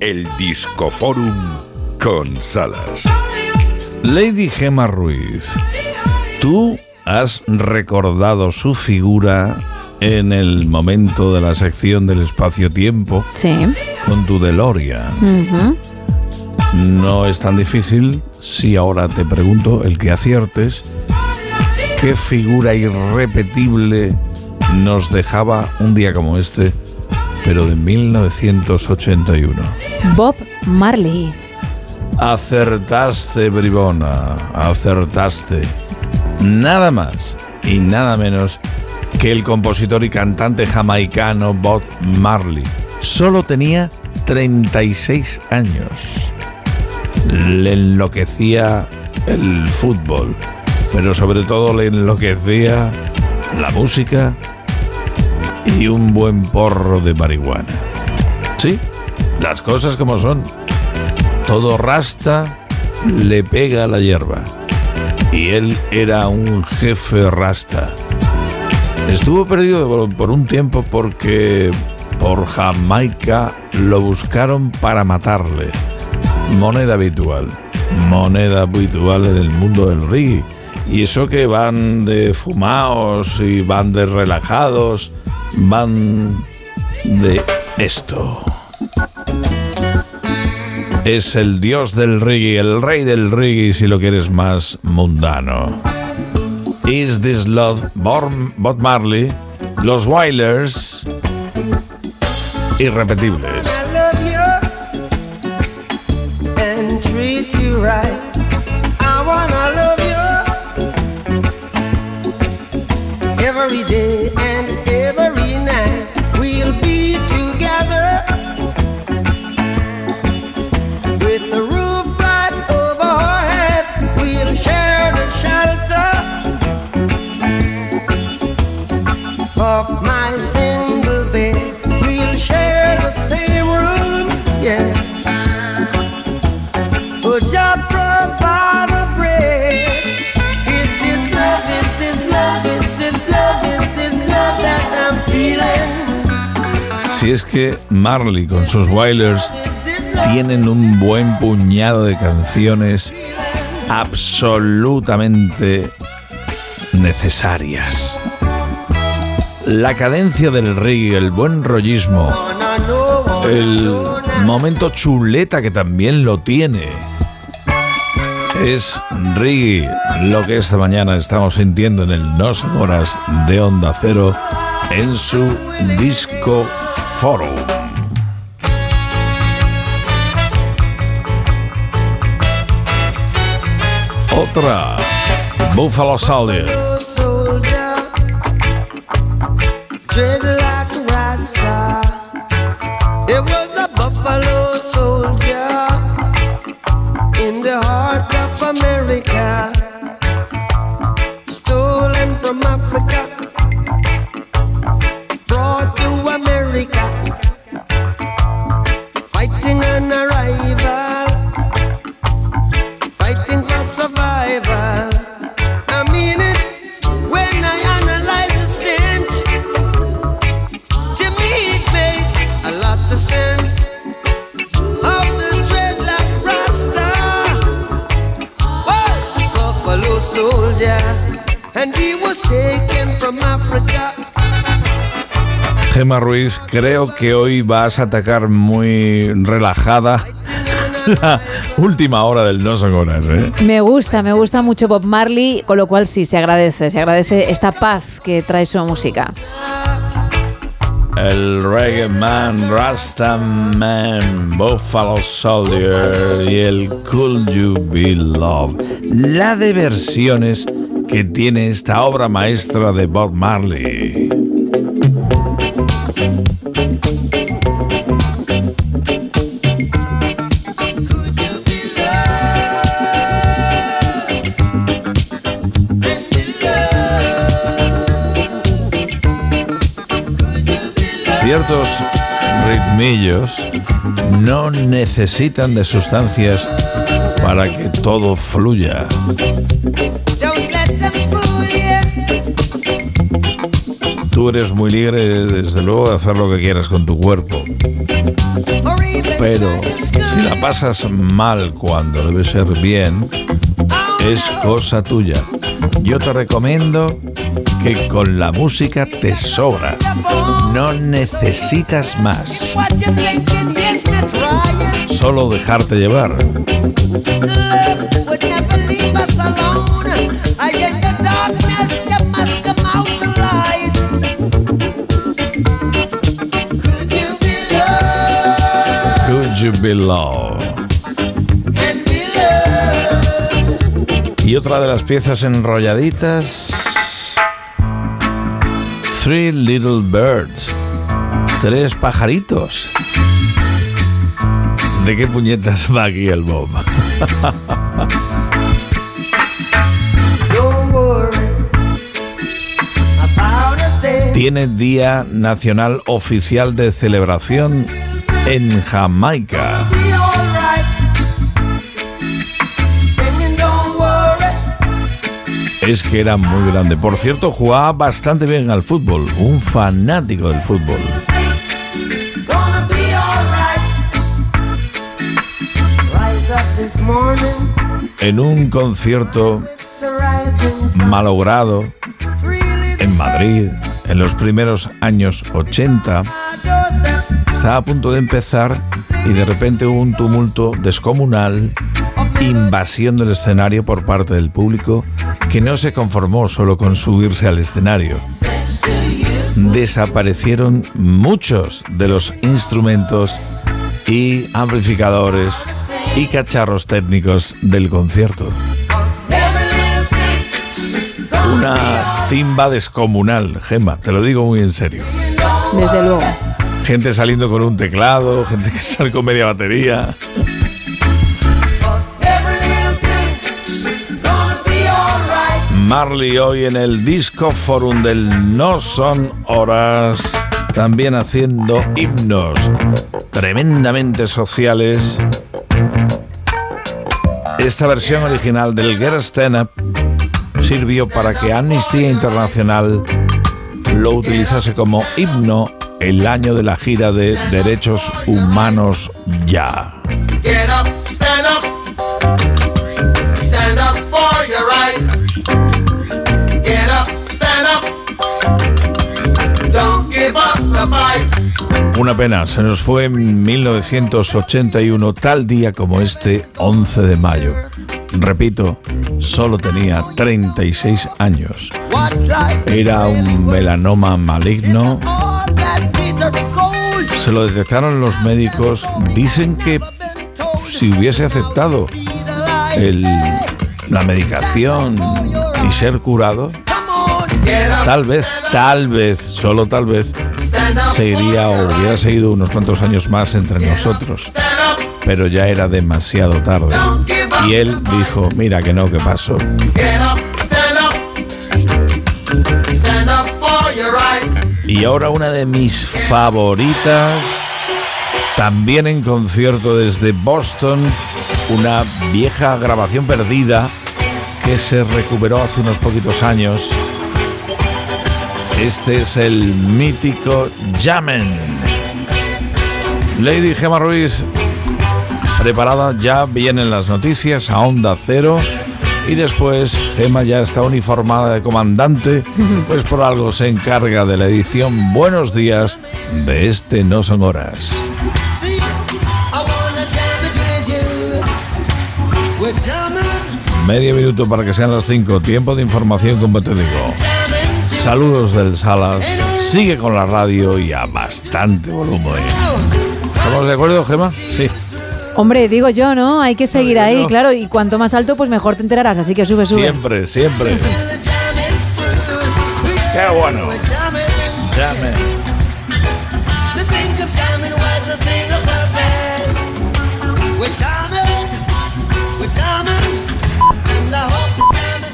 El Discoforum con Salas. Lady Gemma Ruiz, tú has recordado su figura en el momento de la sección del espacio-tiempo Sí. con tu DeLorean. Ujú. No es tan difícil si ahora te pregunto el que aciertes qué figura irrepetible nos dejaba un día como este, pero de 1981. Bob Marley. Acertaste, bribona, acertaste. Nada más y nada menos que el compositor y cantante jamaicano Bob Marley. Solo tenía 36 años. Le enloquecía el fútbol, pero sobre todo le enloquecía la música y un buen porro de marihuana. Sí, las cosas como son. Todo rasta le pega a la hierba. Y él era un jefe rasta. Estuvo perdido por- un tiempo porque por Jamaica lo buscaron para matarle. Moneda habitual. Moneda habitual en el mundo del reggae. Y eso que van de fumaos y van de relajados, van de esto es el dios del reggae, el rey del reggae si lo quieres más mundano. Is This Love, Bob Marley, Los Wailers, irrepetibles. Si es que Marley con sus Wailers tienen un buen puñado de canciones absolutamente necesarias. La cadencia del reggae, el buen rollismo, el momento chuleta que también lo tiene. Es reggae lo que esta mañana estamos sintiendo en el No Horas de Onda Cero en su disco Forum. Otra, Buffalo Soldier. It was a buffalo soldier in the heart of America, stolen from Africa, Gemma Ruiz, creo que hoy vas a atacar muy relajada la última hora del No Son Horas, ¿eh? Me gusta, me gusta mucho Bob Marley, con lo cual sí, se agradece, se agradece esta paz que trae su música. El Reggae Man, Rasta Man, Buffalo Soldier y el Could You Be Love. La de versiones que tiene esta obra maestra de Bob Marley. Ciertos ritmillos no necesitan de sustancias para que todo fluya. Tú eres muy libre, desde luego, de hacer lo que quieras con tu cuerpo. Pero si la pasas mal cuando debe ser bien, es cosa tuya. Yo te recomiendo que con la música te sobra. No necesitas más. Solo dejarte llevar. Could you be loved? Y otra de las piezas enrolladitas. Three Little Birds. Tres pajaritos. ¿De qué puñetas va aquí el Bob? Tiene Día Nacional Oficial de Celebración en Jamaica. Es que era muy grande. Por cierto, jugaba bastante bien al fútbol. Un fanático del fútbol. En un concierto malogrado en Madrid en los primeros años 80, doorstep. estaba a punto de empezar y de repente hubo un tumulto descomunal, invasión del escenario por parte del público que no se conformó solo con subirse al escenario. Desaparecieron muchos de los instrumentos y amplificadores y cacharros técnicos del concierto. Una timba descomunal, Gemma, te lo digo muy en serio. Desde luego. Gente saliendo con un teclado, gente que sale con media batería. Marley hoy en el Disco Forum del No Son Horas, también haciendo himnos tremendamente sociales. Esta versión original del Get Stand Up sirvió para que Amnistía Internacional lo utilizase como himno el año de la gira de Derechos Humanos Ya. Una pena, se nos fue en 1981, tal día como este, 11 de mayo. Repito, solo tenía 36 años. Era un melanoma maligno. Se lo detectaron los médicos. Dicen que si hubiese aceptado el- la medicación y ser curado, tal vez, tal vez, solo tal vez, seguiría o hubiera seguido unos cuantos años más entre nosotros. pero ya era demasiado tarde. Y él dijo, mira que no, que pasó. Y ahora una de mis favoritas, también en concierto desde Boston, una vieja grabación perdida que se recuperó hace unos poquitos años. Este es el mítico Jamen. Lady Gemma Ruiz, preparada, ya vienen las noticias a onda cero. Y después Gemma ya está uniformada de comandante, pues por algo se encarga de la edición Buenos días de este No Son Horas. Medio minuto para que sean las 5, tiempo de información como te digo. Saludos del Salas, sigue con la radio y a bastante volumen. ¿Estamos de acuerdo, Gemma? Sí. Hombre, digo yo, ¿no? Hay que seguir ahí, yo. claro. Y cuanto más alto, pues mejor te enterarás. Así que sube, sube. Siempre, siempre. Qué bueno. Llame.